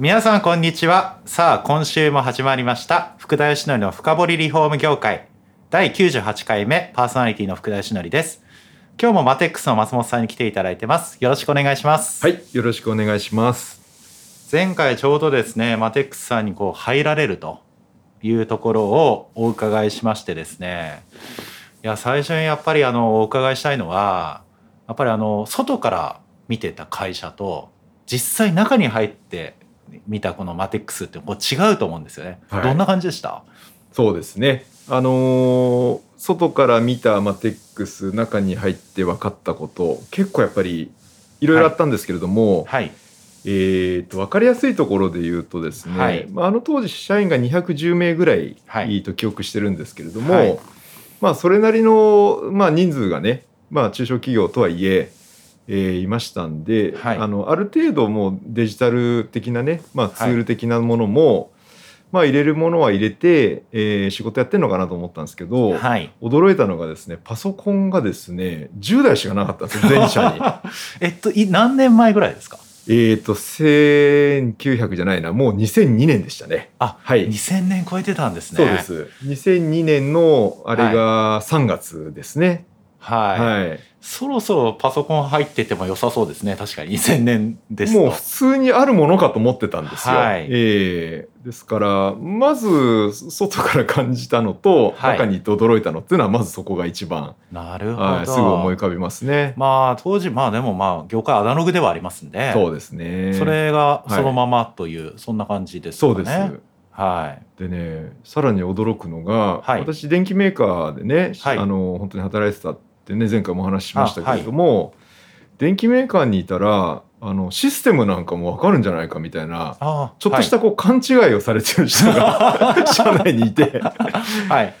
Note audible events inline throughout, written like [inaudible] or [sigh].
皆さんこんにちは。さあ今週も始まりました。福田義則の深掘りリフォーム業界。第98回目パーソナリティの福田義則です。今日もマテックスの松本さんに来ていただいてます。よろしくお願いします。はい、よろしくお願いします。前回ちょうどですねマテックスさんにこう入られるというところをお伺いしましてですね。いや最初にやっぱりあのお伺いしたいのはやっぱりあの外から見てた会社と実際中に入って見たこのマテックスってこう違うと思うんですよね、はい。どんな感じでした？そうですね。あのー外から見たマテックス中に入って分かったこと結構やっぱりいろいろあったんですけれども、はい。えー、と分かりやすいところで言うとですね、はい。まあ、あの当時社員が210名ぐらいはいと記憶してるんですけれども、はい。まあ、それなりの、まあ、人数がね、まあ、中小企業とはいええーいましたんで、はい。あのある程度もうデジタル的なね、まあ、ツール的なものも、まあ、入れるものは入れて、えー仕事やってるのかなと思ったんですけど、はい。驚いたのがですねパソコンがですね10台しかなかったんですよ [laughs] 全社に。えっとい何年前ぐらいですか？えっと1900じゃないなもう2002年でしたね。あはい。2000年超えてたんですね。そうです。2002年のあれが3月ですね。はい、はいそろそろパソコン入ってても良さそうですね。確かに。2000年ですと。もう普通にあるものかと思ってたんですよ。はい。ええ。ですからまず外から感じたのと、はい。中に行って驚いたのっていうのはまずそこが一番、なるほど、はい、すぐ思い浮かびますね。まあ当時まあでもまあ業界アナログではありますんで。そうですね。それがそのままという、そんな感じですかね。そうです。はい。でねさらに驚くのが、はい。私電機メーカーでね、はい。あの本当に働いてたってね前回もお話ししましたけれども、電機メーカーにいたらあのシステムなんかも分かるんじゃないかみたいなあちょっとしたこう勘違いをされてる人が [laughs] 社内にいて。はい、はい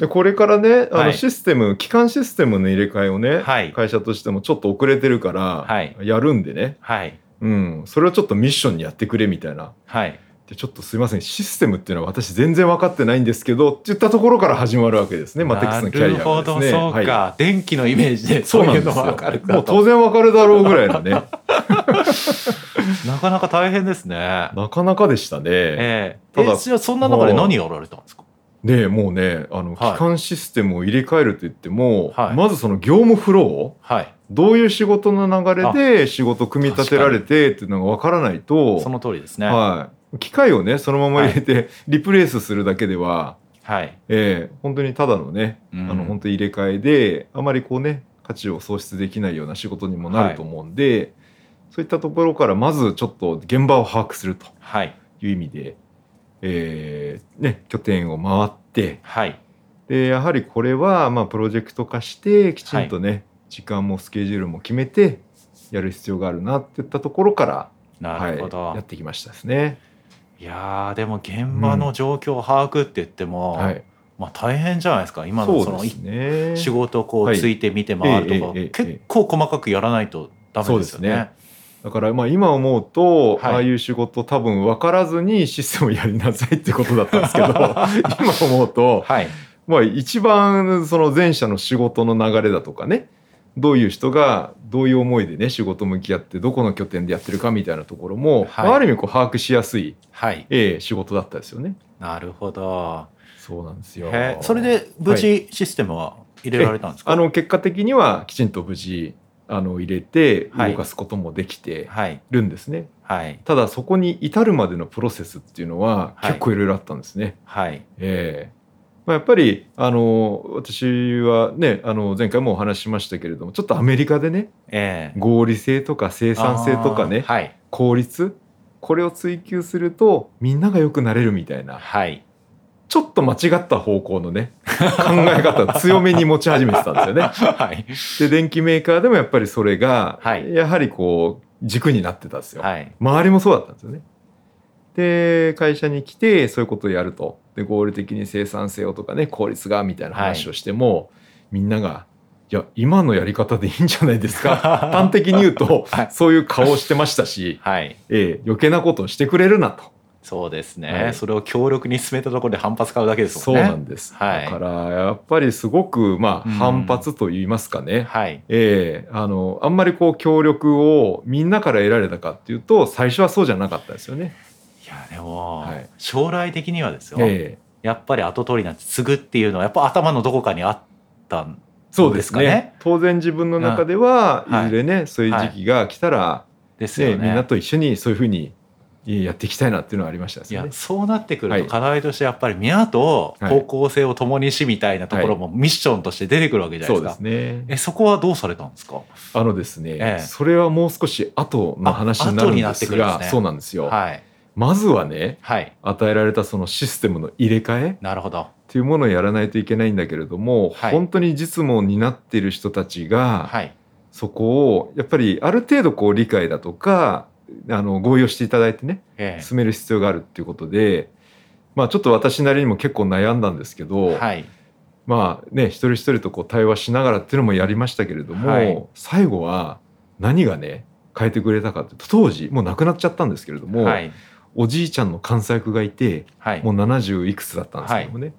でこれからねあのはい。システム、基幹システムの入れ替えをね、はい。会社としてもちょっと遅れてるから、はい。やるんでね、はい。うん、それをちょっとミッションにやってくれみたいな。はいでちょっとすいません。システムっていうのは私全然分かってないんですけどって言ったところから始まるわけですね。マテックスのキャリアがですね。なるほどそうか、は電気のイメージでい、そういうのが分かるかと。もう当然分かるだろうぐらいのね。[laughs] なかなか大変ですね。なかなかでしたね。ええ。ただえじゃあそんな中で何やられたんですか？でもうねあのはい。基幹システムを入れ替えると言っても、はい。まずその業務フローはい。どういう仕事の流れで仕事組み立てられてっていうのが分からないとその通りですね。はい、機械をねそのまま入れてリプレイスするだけでは、はい、ええ本当にただのね、うん。あの本当に入れ替えであまりこうね価値を創出できないような仕事にもなると思うんで、そういったところからまずちょっと現場を把握するとはい。いう意味で、えーね、拠点を回ってはい。でやはりこれはまあプロジェクト化してきちんとね、時間もスケジュールも決めてやる必要があるなっていったところから、なるほど、はい、やってきましたですね。いやーでも現場の状況を把握って言っても、はい、まあ大変じゃないですか。今のその。仕事をこうはいついて見て回るとか、結構細かくやらないとダメですよね。だからまあ今思うと、はい。ああいう仕事多分分からずにシステムをやりなさいってことだったんですけど [laughs] 今思うと、はい。まあ、一番その前者の仕事の流れだとかねどういう人がどういう思いでね仕事向き合ってどこの拠点でやってるかみたいなところも、はい。まあある意味こう把握しやすい、はい。ええ仕事だったですよね。なるほど。そうなんですよ。へそれで無事システムは入れられたんですか、あの結果的にはきちんと無事あの入れてはい。動かすこともできてはいるんですね。はい。ただそこに至るまでのプロセスっていうのははい。結構いろいろあったんですね。はい。ええまあ、やっぱりあの私はねあの前回もお話ししましたけれどもちょっとアメリカでねええ合理性とか生産性とかねはい効率これを追求するとみんなが良くなれるみたいなはいちょっと間違った方向のね考え方を [laughs] 強めに持ち始めてたんですよね。はいで電機メーカーでもやっぱりそれがはいやはりこう軸になってたんですよ。はい周りもそうだったんですよね。で会社に来てそういうことをやると。で合理的に生産性をとかね効率がみたいな話をしても、みんなが「いや今のやり方でいいんじゃないですか」[laughs] 端的に言うと、はい。そういう顔をしてましたし、はい。ええ余計なことをしてくれるなと。そうですね、はい。それを強力に進めたところで反発買うだけですそうもんね。なんです、はい。だからやっぱりすごくまあうん。反発と言いますかね、はい。ええあのあんまりこう協力をみんなから得られたかっていうと最初はそうじゃなかったですよね。いやでも、はい将来的にはですよ、ええやっぱり後取りなんて継ぐっていうのはやっぱ頭のどこかにあったんそうですかね当然自分の中では、いい、ずれねそういう時期が来たら、ねですよね。みんなと一緒にそういうふうにやっていきたいなっていうのはありましたねいや。そうなってくはいると課題としてやっぱり皆とはい方向性を共にしみたいなところもミッションとして出てくるわけじゃないそうですか。ですね。えそこはどうされたんですか？あのですね、ええそれはもう少し後の話になるんですが、ねそうなんですよ。はいまずはね、はい。与えられたそのシステムの入れ替えっなるほど。ていうものをやらないといけないんだけれども、はい。本当に実務を担っている人たちが、はい。そこをやっぱりある程度こう理解だとかあの合意をしていただいてねえ進める必要があるっていうことで、まあちょっと私なりにも結構悩んだんですけえど、はい。まあね一人一人とこう対話しながらっていうのもやりましたけれども、はい。最後は何がね変えてくれたかって当時もう亡くなっちゃったんですけれども、はいおじいちゃんの監査役がいてはい。もう70いくつだったんですけどもね、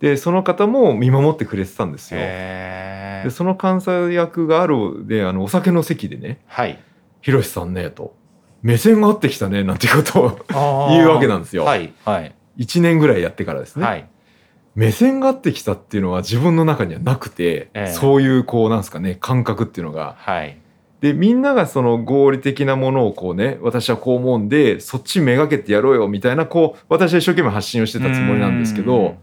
でその方も見守ってくれてたんですよ。えでその監査役があるであのお酒の席でねはい「ひろしさんね」と「目線が合ってきたね」なんていうことを [laughs] 言うわけなんですよ。はいはい。1年ぐらいやってからですね。はい目線が合ってきたっていうのは自分の中にはなくて、ええ。そういうこうなんですかね感覚っていうのがはいでみんながその合理的なものをこうね私はこう思うんでそっちめがけてやろうよみたいなこう私は一生懸命発信をしてたつもりなんですけうん。ど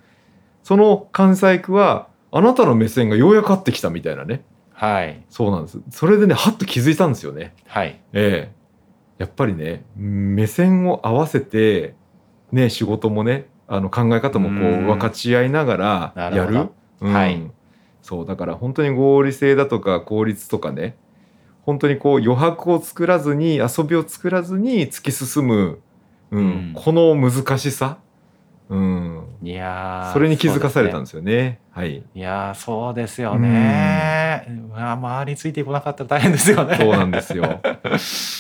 その関西区はあなたの目線がようやく合ってきたみたいなね。はい。そうなんです。それでねはっと気づいたんですよね。はい。ええ。やっぱりね目線を合わせてね仕事もねあの考え方もこう分かち合いながらやる。はい。そうだから本当に合理性だとか効率とかね本当にこう余白を作らずに遊びを作らずに突き進む、うんうん。この難しさ、うん、いやーそれに気づかされたんですよね。はい。いやーそうですよね。うわ周りについてこなかったら大変ですよね。そうなんですよ。[laughs]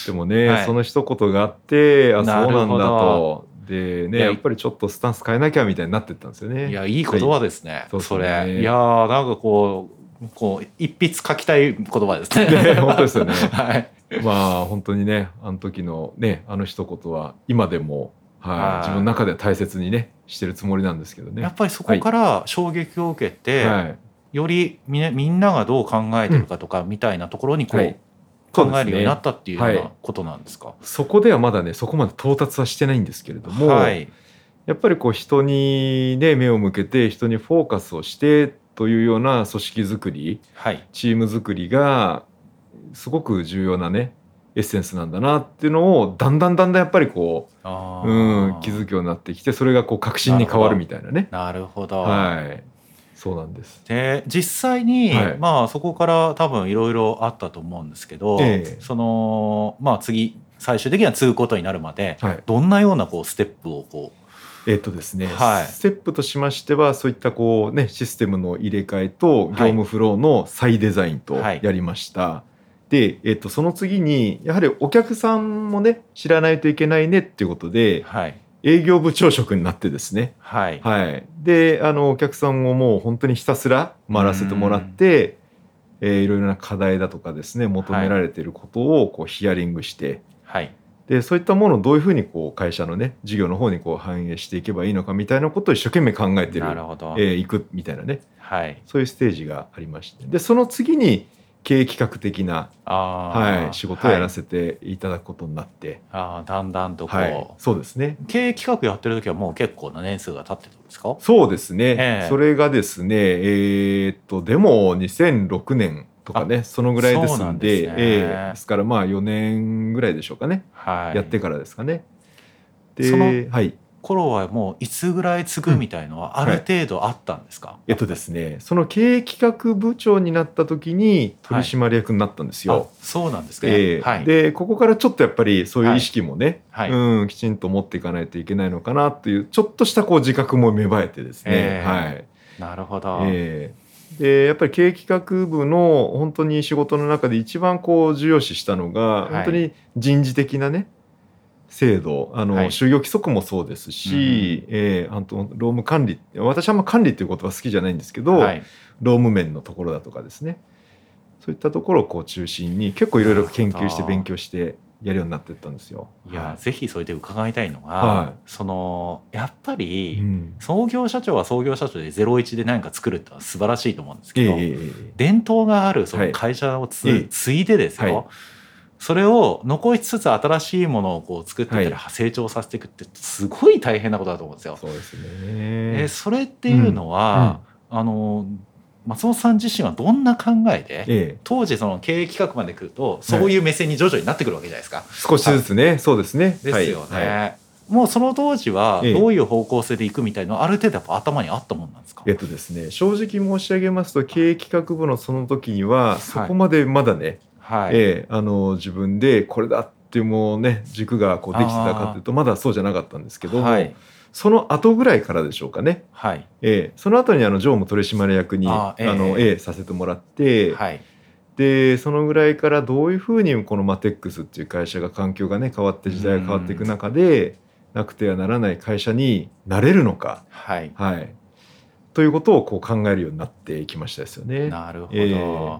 でもね、はい。その一言があって、あ、そうなんだと。でね、いややっぱりちょっとスタンス変えなきゃみたいになってったんですよね。いやいい言葉ですね、そうそね。れ。いやーなんかこうこう一筆書きたい言葉ですね。ね本当ですよね。[laughs] はい。まあ本当にね、あの時のね、あの一言は今でも、はい、はい。自分の中では大切にね、してるつもりなんですけどね。やっぱりそこから衝撃を受けて、はい、よりみ,、ね、みんながどう考えてるかとかみたいなところにこう、はい。考えるようになっったっていうようはない。ことなんですか？そこではまだね、そこまで到達はしてないんですけれども、はい、やっぱりこう人にね、目を向けて人にフォーカスをしてというような組織づくり、はい、チーム作りがすごく重要なねエッセンスなんだなっていうのをだんだんだんだんやっぱりこあう、ー。うん、気づくようになってきてそれがこう確信に変わるみたいなね。なるほど。はい。そうなんです。で実際に、はい。まあそこから多分いろいろあったと思うんですけど、ええ。そのまあ次最終的には継ぐことになるまで、はい。どんなようなこうステップをこえっ、とですね、はい。ステップとしましてはそういったこうねシステムの入れ替えと業務フローの再デザインとはい。やりました、で、えっとその次にやはりお客さんもね知らないといけないねっていうことうではい。営業部長職になってですね。はい。はい、であのお客さんをもう本当にひたすら回らせてもらって、えーいろいろな課題だとかですね求められていることをこうヒアリングしてはいでそういったものをどういうふうにこう会社のね事業の方にこう反映していけばいいのかみたいなことを一生懸命考えてるなるほど、えーいくみたいなね。はい。そういうステージがありまして。でその次に経営企画的な、あーはい、仕事をやらはいせていただくことになって、あーだんだんとこう、はい。そうですね。経営企画やってる時はもう結構な年数が経ってたんですか？そうですね、ええ。それがですねえーっとでも2006年とかねそのぐらいですんんでですね。ええですからまあ4年ぐらいでしょうかね、はい。やってからですかね。でそのはい。頃はもういつぐらい継ぐみたいのはある程度あったんですか、えっとですねその経営企画部長になった時に取締役になったんですよ。あそうなんですね、ええ。はい、でここからちょっとやっぱりそういう意識もね、はい。うん、きちんと持っていかないといけないのかなっていうちょっとしたこう自覚も芽生えてですね、ええ。はい。なるほど、ええでやっぱり経営企画部の本当に仕事の中で一番こう重要視したのが、い。本当に人事的なね制度あの、はい。就業規則もそうですし、ええあと労務管理私はあんま管理っていう言葉好きじゃないんですけど、はい、労務面のところだとかですね。そういったところをこう中心に結構いろいろ研究して勉強してやるようになっていったんですよ。いや、はぜひそれで伺いたいのが、はそのやっぱいり、うん。創業社長は創業社長で01で何か作るってのは素晴らしいと思うんですけど、えええええ伝統があるそはい。の会社をつ、ええ。継いでですよ、はい。それを残しつつ新しいものをこう作ってたらは成長させていくってすごい大変なことだと思うんですよ。そうですえね。それっていうのは、あの松本さん自身はどんな考えで、ええ。当時その経営企画まで来るとそういう目線に徐々になってくるわけじゃないですか。少しずつね、そうですね。ですよね。はい。はい。もうその当時はええ。どういう方向性でいくみたいなある程度やっぱ頭にあったもんなんですか、えっとですね、正直申し上げますと経営企画部のその時にはそこまでまだね、はい、ええあの自分でこれだってもうね軸がこうできてたかというとまだそうじゃなかったんですけども、はいその後ぐらいからでしょうかね。はい。ええ。その後にあの常務取締役にああええ。の、ええさせてもらって、はい。でそのぐらいからどういうふうにこのマテックスっていう会社が環境がね変わって時代が変わっていく中でなくてはならない会社になれるのか、はい。はい、ということをこう考えるようになってきましたですよね。なるほど、ええ。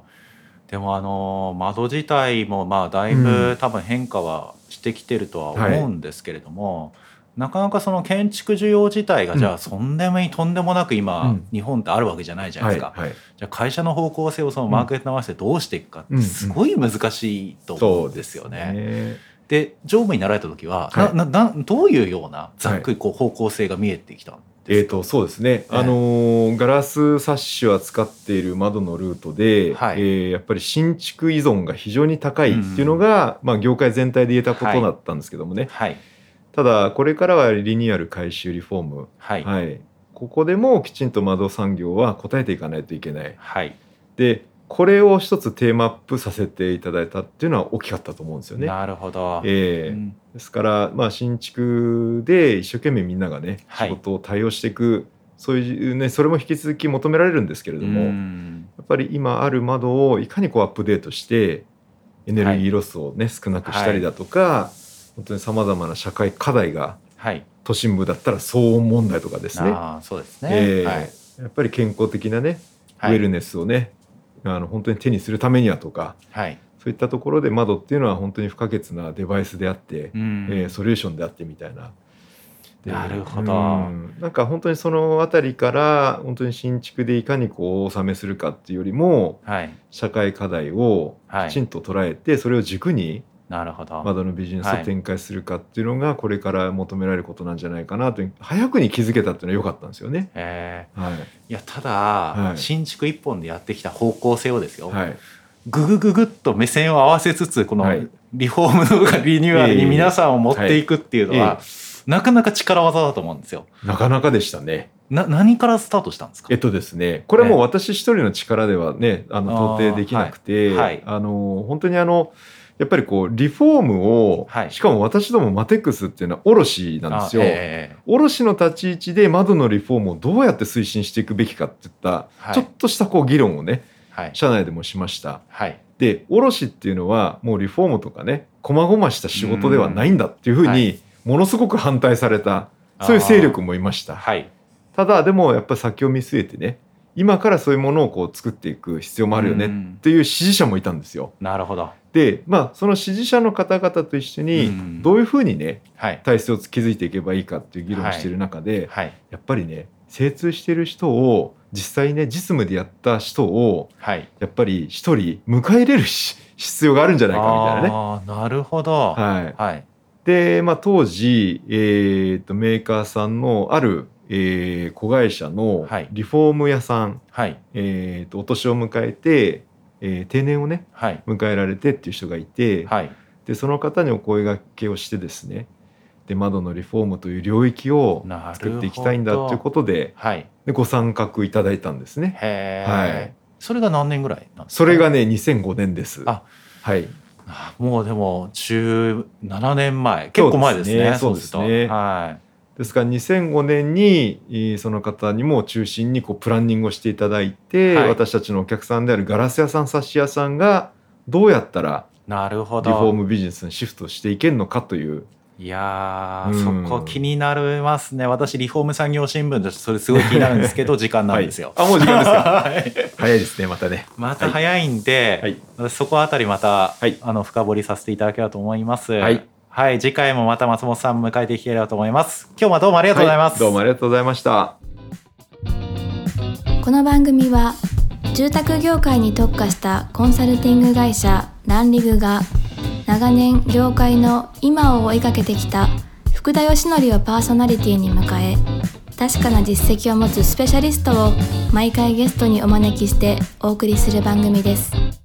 でもあの窓自体もまあだいうぶん。多分変化はしてきてるとは思うんですけれども、なかなかその建築需要自体がじゃあそんでもいとんでもなく今、うん。日本ってあるわけじゃないじゃないですか、はいはい、じゃあ会社の方向性をそのマーケットに合わせてどうしていくかっうん。てすごい難しいと思うんですよね。ね。で常務になられた時は、はい。なななどういうようなざっくりこう方向性が見えてきたんですか、えー、とそうですね、ええ。あのーガラスサッシを扱っている窓のルートで、はい。えーやっぱり新築依存が非常に高いっていうのが、まあ、業界全体で言えたことだったんですけどもね、はいただこれからはリニューアル改修リフォーム、はい。はい、ここでもきちんと窓産業は応えていかないといけない。はい、でこれを一つテーマアップさせていただいたっていうのは大きかったと思うんですよね。なるほど、えーうん。ですから、まあ、新築で一生懸命みんながねはい。仕事を対応していく、そういうねそれも引き続き求められるんですけれども、うやんっぱり今ある窓をいかにこうアップデートしてエネルギーロスをね、少なくしたりだとか、本当にさまざまな社会課題がはい。都心部だったら騒音問題とかですね。ああそうですね、えーはい。やっぱり健康的なねウはい。ェルネスをね、あの本当に手にするためにはとかはい。そういったところで窓っていうのは本当に不可欠なデバイスであって、うん。えーソリューションであってみたいな。でなるほど。うん。なんか本当にそのあたりから本当に新築でいかにこうお納めするかっていうよりもはい。社会課題をはい。きちんと捉えて、それを軸になるほど、窓のビジネスをはい。展開するかっていうのがこれから求められることなんじゃないかなと早くに気づけたっていうのは良かったんですよね。えはい。ーいやただ、はい。新築一本でやってきた方向性をですよ、はい。ぐぐぐぐっと目線を合わせつつこのはい。リフォームとかリニューアルにええ。皆さんを持っていくっていうのは、なかなか力技だと思うんですよ。なかなかでしたね。な何からスタートしたんですか？えっとですね、これはもう私一人の力ではね、あの到底できなくて、はい。はい。あの本当にあのやっぱりこうリフォームを、はい。しかも私どもマテックスっていうのは卸なんですよ。あええ卸の立ち位置で窓のリフォームをどうやって推進していくべきかっていった、はい。ちょっとしたこう議論をねはい。社内でもしました。はい。で卸っていうのはもうリフォームとかね細々した仕事ではないんだっていうふうにものすごく反対された、そういう勢力もいました。はい。ただでもやっぱり先を見据えてね今からそういうものをこう作っていく必要もあるよねっうんていう支持者もいたんですよ。なるほどでまあその支持者の方々と一緒うんにどういうふうにねはい。体制を築いていけばいいかっていう議論をしている中で、はい。やっぱりね精通している人を実際ね実務でやった人をはい。やっぱり一人迎え入れるし必要があるんじゃないかみたいなね。なるほど。はい、はい。で、まあ、当時、えーとメーカーさんのある、えー子会社のはい。リフォーム屋さん、はい。えーとお年を迎えて、えー定年をねはい。迎えられてっていう人がいて、はい。でその方にお声がけをしてですねで窓のリフォームという領域を作っていきたいんだということではい。でご参画いただいたんですね。はい。それが何年ぐらいなんですか？それがね2005年です。あ。はい、あもうでも17年前。結構前ですね。そうですね。すね。はいですから2005年にえーその方にも中心にこうプランニングをしていただいて、はい。私たちのお客さんであるガラス屋さんサッシ屋さんがどうやったらなるほリフォーどムビジネスにシフトしていけるのかという。いやー、うん。そこ気になりますね。私リフォーム産業新聞としてそれすごい気になるんですけど [laughs] 時間なんですよ、はい、あもう時間ですかはい。早いですねまたね。また早いんで、はい。私そこあたりまた、はい。あの深掘りさせていただければと思います。はい、はい、次回もまた松本さん迎えていければと思います。今日はどうもありがとうございます。はどうもありがとうございましたこの番組は住宅業界に特化したコンサルティング会社ランリグが長年業界の今を追いかけてきた福田義則をパーソナリティに迎え確かな実績を持つスペシャリストを毎回ゲストにお招きしてお送りする番組です。